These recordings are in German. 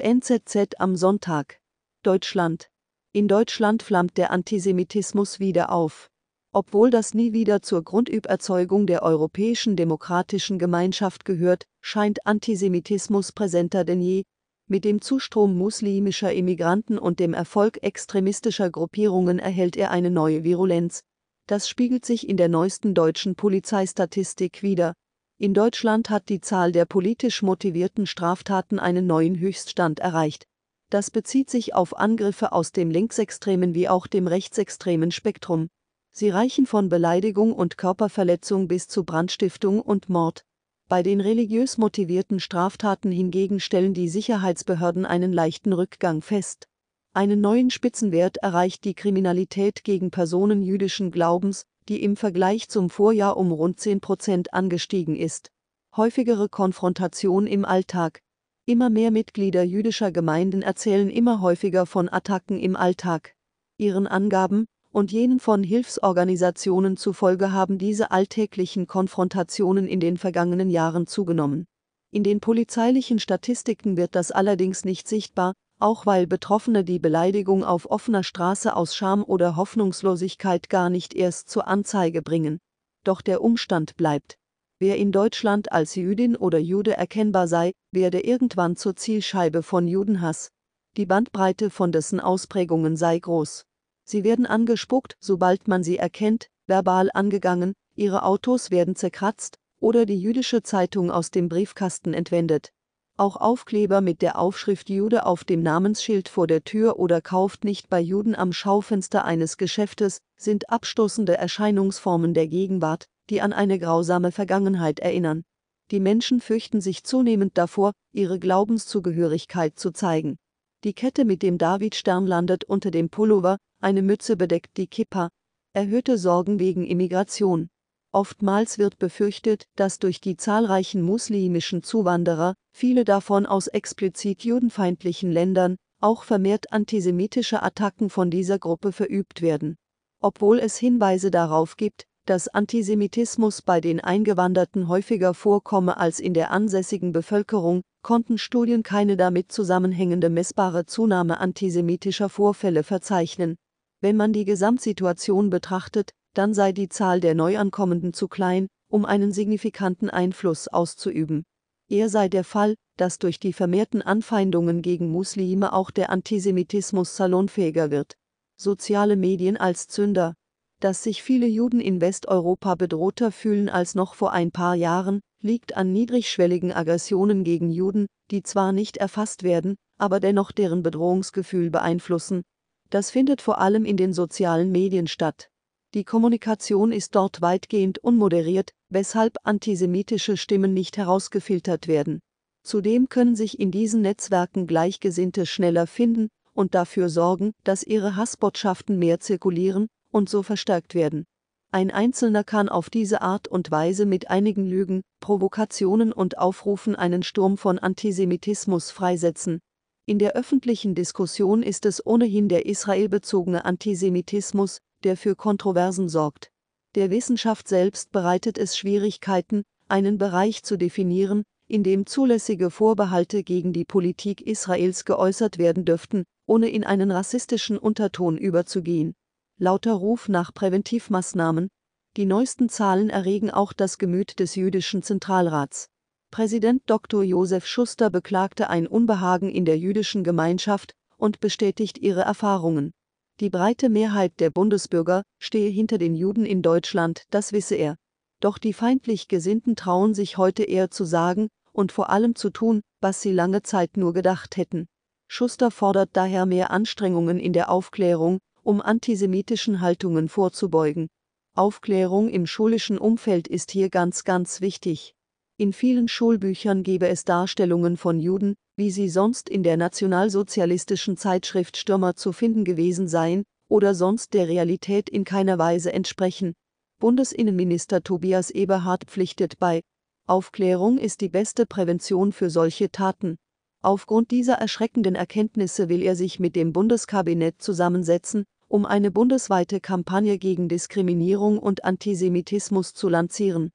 NZZ am Sonntag. Deutschland. In Deutschland flammt der Antisemitismus wieder auf. Obwohl das nie wieder zur Grundüberzeugung der europäischen demokratischen Gemeinschaft gehört, scheint Antisemitismus präsenter denn je. Mit dem Zustrom muslimischer Immigranten und dem Erfolg extremistischer Gruppierungen erhält er eine neue Virulenz. Das spiegelt sich in der neuesten deutschen Polizeistatistik wider. In Deutschland hat die Zahl der politisch motivierten Straftaten einen neuen Höchststand erreicht. Das bezieht sich auf Angriffe aus dem linksextremen wie auch dem rechtsextremen Spektrum. Sie reichen von Beleidigung und Körperverletzung bis zu Brandstiftung und Mord. Bei den religiös motivierten Straftaten hingegen stellen die Sicherheitsbehörden einen leichten Rückgang fest. Einen neuen Spitzenwert erreicht die Kriminalität gegen Personen jüdischen Glaubens, die im Vergleich zum Vorjahr um rund 10 Prozent angestiegen ist. Häufigere Konfrontation im Alltag. Immer mehr Mitglieder jüdischer Gemeinden erzählen immer häufiger von Attacken im Alltag. Ihren Angaben und jenen von Hilfsorganisationen zufolge haben diese alltäglichen Konfrontationen in den vergangenen Jahren zugenommen. In den polizeilichen Statistiken wird das allerdings nicht sichtbar, auch weil Betroffene die Beleidigung auf offener Straße aus Scham oder Hoffnungslosigkeit gar nicht erst zur Anzeige bringen. Doch der Umstand bleibt. Wer in Deutschland als Jüdin oder Jude erkennbar sei, werde irgendwann zur Zielscheibe von Judenhass. Die Bandbreite von dessen Ausprägungen sei groß. Sie werden angespuckt, sobald man sie erkennt, verbal angegangen, ihre Autos werden zerkratzt oder die jüdische Zeitung aus dem Briefkasten entwendet. Auch Aufkleber mit der Aufschrift Jude auf dem Namensschild vor der Tür oder kauft nicht bei Juden am Schaufenster eines Geschäftes sind abstoßende Erscheinungsformen der Gegenwart, die an eine grausame Vergangenheit erinnern. Die Menschen fürchten sich zunehmend davor, ihre Glaubenszugehörigkeit zu zeigen. Die Kette mit dem Davidstern landet unter dem Pullover, eine Mütze bedeckt die Kippa. Erhöhte Sorgen wegen Immigration. Oftmals wird befürchtet, dass durch die zahlreichen muslimischen Zuwanderer, viele davon aus explizit judenfeindlichen Ländern, auch vermehrt antisemitische Attacken von dieser Gruppe verübt werden. Obwohl es Hinweise darauf gibt, dass Antisemitismus bei den Eingewanderten häufiger vorkomme als in der ansässigen Bevölkerung, konnten Studien keine damit zusammenhängende messbare Zunahme antisemitischer Vorfälle verzeichnen. Wenn man die Gesamtsituation betrachtet, dann sei die Zahl der Neuankommenden zu klein, um einen signifikanten Einfluss auszuüben. Eher sei der Fall, dass durch die vermehrten Anfeindungen gegen Muslime auch der Antisemitismus salonfähiger wird. Soziale Medien als Zünder. Dass sich viele Juden in Westeuropa bedrohter fühlen als noch vor ein paar Jahren, liegt an niedrigschwelligen Aggressionen gegen Juden, die zwar nicht erfasst werden, aber dennoch deren Bedrohungsgefühl beeinflussen. Das findet vor allem in den sozialen Medien statt. Die Kommunikation ist dort weitgehend unmoderiert, weshalb antisemitische Stimmen nicht herausgefiltert werden. Zudem können sich in diesen Netzwerken Gleichgesinnte schneller finden und dafür sorgen, dass ihre Hassbotschaften mehr zirkulieren und so verstärkt werden. Ein Einzelner kann auf diese Art und Weise mit einigen Lügen, Provokationen und Aufrufen einen Sturm von Antisemitismus freisetzen. In der öffentlichen Diskussion ist es ohnehin der israelbezogene Antisemitismus, der für Kontroversen sorgt. Der Wissenschaft selbst bereitet es Schwierigkeiten, einen Bereich zu definieren, in dem zulässige Vorbehalte gegen die Politik Israels geäußert werden dürften, ohne in einen rassistischen Unterton überzugehen. Lauter Ruf nach Präventivmaßnahmen. Die neuesten Zahlen erregen auch das Gemüt des jüdischen Zentralrats. Präsident Dr. Josef Schuster beklagte ein Unbehagen in der jüdischen Gemeinschaft und bestätigt ihre Erfahrungen. Die breite Mehrheit der Bundesbürger stehe hinter den Juden in Deutschland, das wisse er. Doch die feindlich Gesinnten trauen sich heute eher zu sagen und vor allem zu tun, was sie lange Zeit nur gedacht hätten. Schuster fordert daher mehr Anstrengungen in der Aufklärung, um antisemitischen Haltungen vorzubeugen. Aufklärung im schulischen Umfeld ist hier ganz, ganz wichtig. In vielen Schulbüchern gebe es Darstellungen von Juden, wie sie sonst in der nationalsozialistischen Zeitschrift Stürmer zu finden gewesen seien oder sonst der Realität in keiner Weise entsprechen. Bundesinnenminister Tobias Eberhard pflichtet bei Aufklärung ist die beste Prävention für solche Taten. Aufgrund dieser erschreckenden Erkenntnisse will er sich mit dem Bundeskabinett zusammensetzen, um eine bundesweite Kampagne gegen Diskriminierung und Antisemitismus zu lancieren.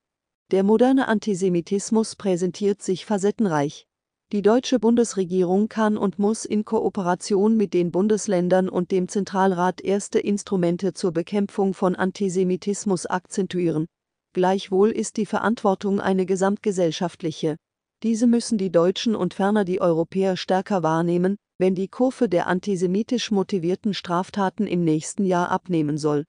Der moderne Antisemitismus präsentiert sich facettenreich. Die deutsche Bundesregierung kann und muss in Kooperation mit den Bundesländern und dem Zentralrat erste Instrumente zur Bekämpfung von Antisemitismus akzentuieren. Gleichwohl ist die Verantwortung eine gesamtgesellschaftliche. Diese müssen die Deutschen und ferner die Europäer stärker wahrnehmen, wenn die Kurve der antisemitisch motivierten Straftaten im nächsten Jahr abnehmen soll